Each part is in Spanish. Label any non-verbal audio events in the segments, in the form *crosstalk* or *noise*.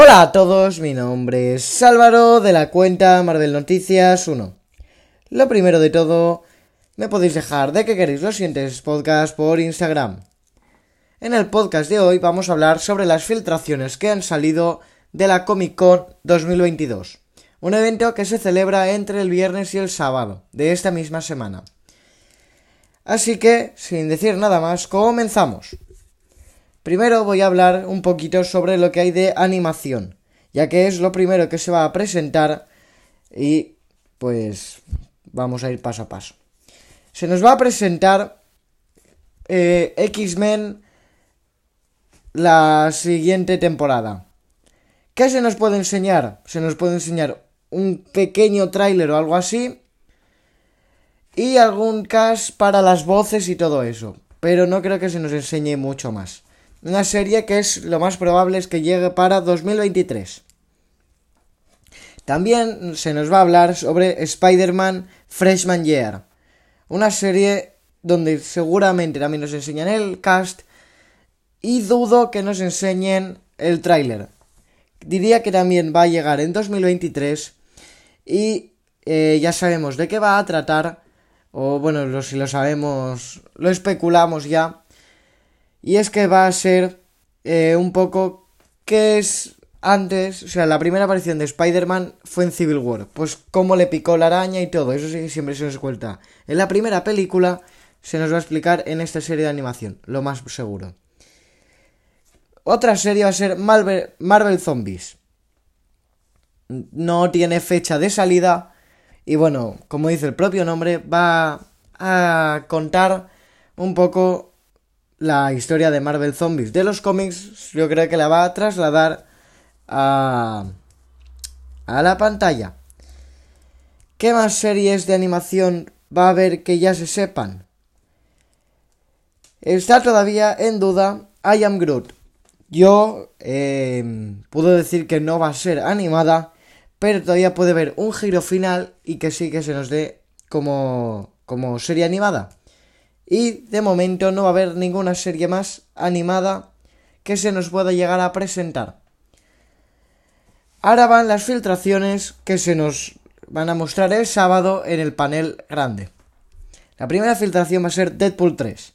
Hola a todos, mi nombre es Álvaro de la cuenta Marvel Noticias 1. Lo primero de todo, me podéis dejar de que queréis los siguientes podcasts por Instagram. En el podcast de hoy vamos a hablar sobre las filtraciones que han salido de la Comic Con 2022, un evento que se celebra entre el viernes y el sábado de esta misma semana. Así que, sin decir nada más, comenzamos. Primero voy a hablar un poquito sobre lo que hay de animación, ya que es lo primero que se va a presentar y pues vamos a ir paso a paso. Se nos va a presentar eh, X-Men la siguiente temporada. ¿Qué se nos puede enseñar? Se nos puede enseñar un pequeño tráiler o algo así. Y algún cast para las voces y todo eso. Pero no creo que se nos enseñe mucho más. Una serie que es lo más probable es que llegue para 2023. También se nos va a hablar sobre Spider-Man Freshman Year. Una serie donde seguramente también nos enseñan el cast y dudo que nos enseñen el tráiler. Diría que también va a llegar en 2023 y eh, ya sabemos de qué va a tratar, o bueno, si lo sabemos, lo especulamos ya, y es que va a ser eh, un poco que es antes, o sea, la primera aparición de Spider-Man fue en Civil War. Pues cómo le picó la araña y todo, eso sí siempre se nos cuenta. En la primera película se nos va a explicar en esta serie de animación, lo más seguro. Otra serie va a ser Marvel, Marvel Zombies. No tiene fecha de salida y bueno, como dice el propio nombre, va a contar un poco la historia de Marvel Zombies de los cómics, yo creo que la va a trasladar a, a la pantalla. ¿Qué más series de animación va a haber que ya se sepan? Está todavía en duda I Am Groot. Yo eh, puedo decir que no va a ser animada, pero todavía puede haber un giro final y que sí que se nos dé como, como serie animada. Y de momento no va a haber ninguna serie más animada que se nos pueda llegar a presentar. Ahora van las filtraciones que se nos van a mostrar el sábado en el panel grande. La primera filtración va a ser Deadpool 3.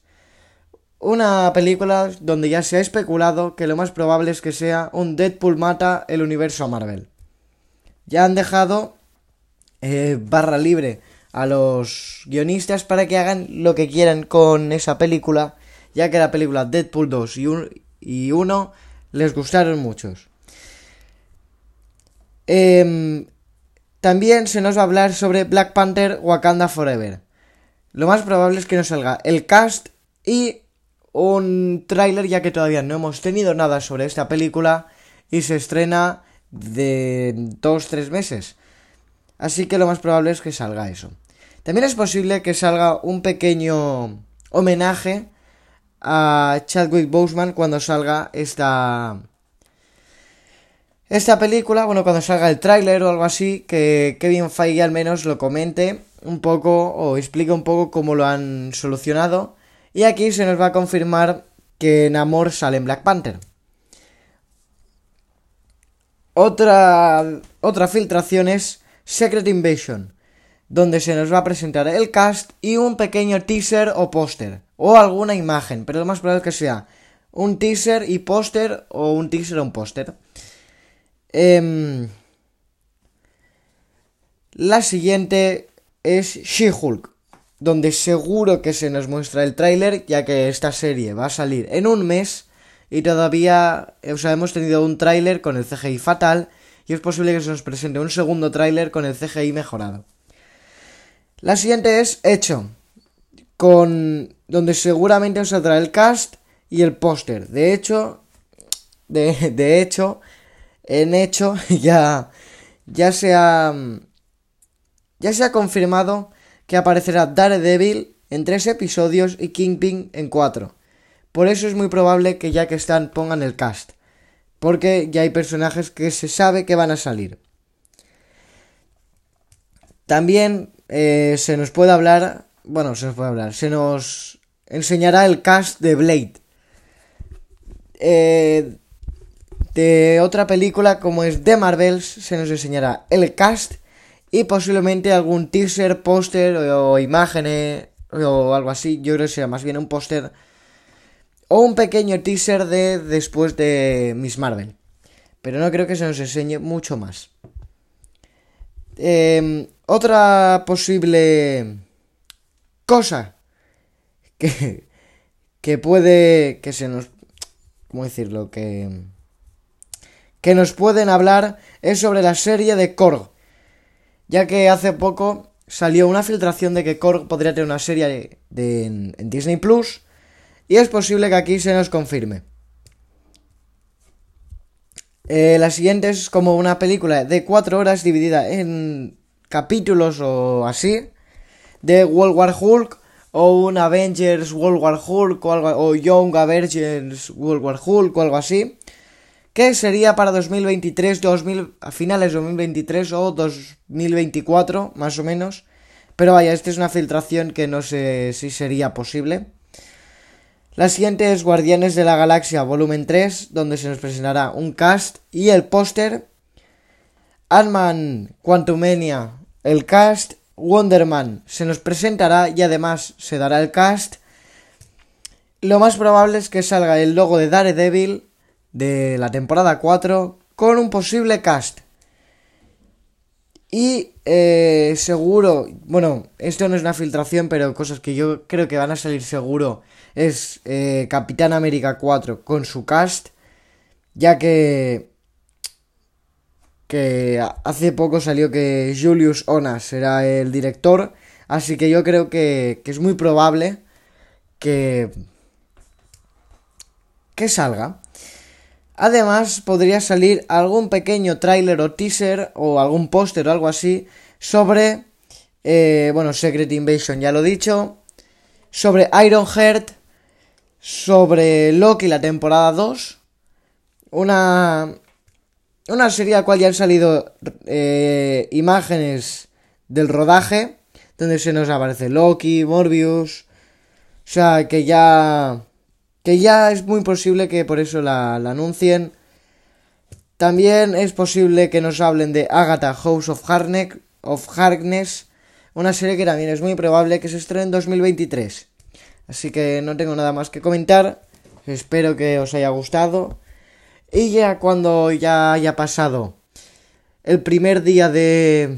Una película donde ya se ha especulado que lo más probable es que sea un Deadpool mata el universo Marvel. Ya han dejado eh, barra libre a los guionistas para que hagan lo que quieran con esa película, ya que la película Deadpool 2 y, 1 les gustaron muchos. Em, también se nos va a hablar sobre Black Panther Wakanda Forever. Lo más probable es que nos salga el cast y un tráiler, ya que todavía no hemos tenido nada sobre esta película y se estrena de 2-3 meses. Así que lo más probable es que salga eso. También es posible que salga un pequeño homenaje a Chadwick Boseman cuando salga esta esta película, bueno, cuando salga el tráiler o algo así, que Kevin Feige al menos lo comente un poco o explique un poco cómo lo han solucionado. Y aquí se nos va a confirmar que Namor sale en Black Panther. Otra, otra filtración es Secret Invasion donde se nos va a presentar el cast y un pequeño teaser o póster, o alguna imagen, pero lo más probable es que sea un teaser y póster, o un teaser o un póster. Em, la siguiente es She-Hulk, donde seguro que se nos muestra el tráiler, ya que esta serie va a salir en un mes y todavía o sea, hemos tenido un tráiler con el CGI fatal y es posible que se nos presente un segundo tráiler con el CGI mejorado. La siguiente es Hecho, con donde seguramente os saldrá el cast y el póster. De hecho, de, de, hecho, en hecho *laughs* ya ya se ha ya se ha confirmado que aparecerá Daredevil en tres episodios y Kingpin en cuatro. Por eso es muy probable que ya que están pongan el cast, porque ya hay personajes que se sabe que van a salir. También eh, se nos puede hablar, bueno, se nos puede hablar, se nos enseñará el cast de Blade. Eh, de otra película como es The Marvels se nos enseñará el cast y posiblemente algún teaser, póster o, imágenes o algo así. Yo creo que será más bien un póster o un pequeño teaser de después de Miss Marvel. Pero no creo que se nos enseñe mucho más. Em, otra posible cosa que, que puede que se nos cómo decirlo que que nos pueden hablar es sobre la serie de Korg ya que hace poco salió una filtración de que Korg podría tener una serie de, en, Disney Plus y es posible que aquí se nos confirme. Eh, la siguiente es como una película de cuatro horas dividida en capítulos o así de World War Hulk o un Avengers World War Hulk o, algo, o Young Avengers World War Hulk o algo así que sería para 2023, 2000, a finales de 2023 o 2024 más o menos. Pero vaya, esta es una filtración que no sé si sería posible la siguiente es Guardianes de la Galaxia Volumen 3, donde se nos presentará un cast y el póster. Ant-Man Quantumania, el cast. Wonderman se nos presentará y además se dará el cast. Lo más probable es que salga el logo de Daredevil de la temporada 4 con un posible cast. Y eh, seguro, bueno, esto no es una filtración, pero cosas que yo creo que van a salir seguro es eh, Capitán América 4 con su cast, ya que que hace poco salió que Julius Onas será el director, así que yo creo que, que es muy probable que que salga. Además, podría salir algún pequeño tráiler o teaser o algún póster o algo así sobre, eh, bueno, Secret Invasion, ya lo he dicho, sobre Ironheart, sobre Loki la temporada 2, una, una serie a la cual ya han salido eh, imágenes del rodaje, donde se nos aparece Loki, Morbius, o sea, que ya que ya es muy posible que por eso la, anuncien. También es posible que nos hablen de Agatha House of, Harneck, of Harkness, una serie que también es muy probable que se estrene en 2023. Así que no tengo nada más que comentar. Espero que os haya gustado. Y ya cuando ya haya pasado el primer día de,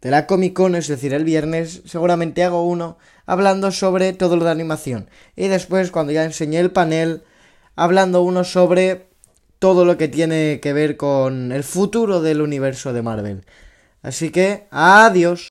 de la Comic Con, es decir, el viernes, seguramente hago uno hablando sobre todo lo de animación. Y después, cuando ya enseñé el panel, hablando uno sobre todo lo que tiene que ver con el futuro del universo de Marvel. Así que, adiós.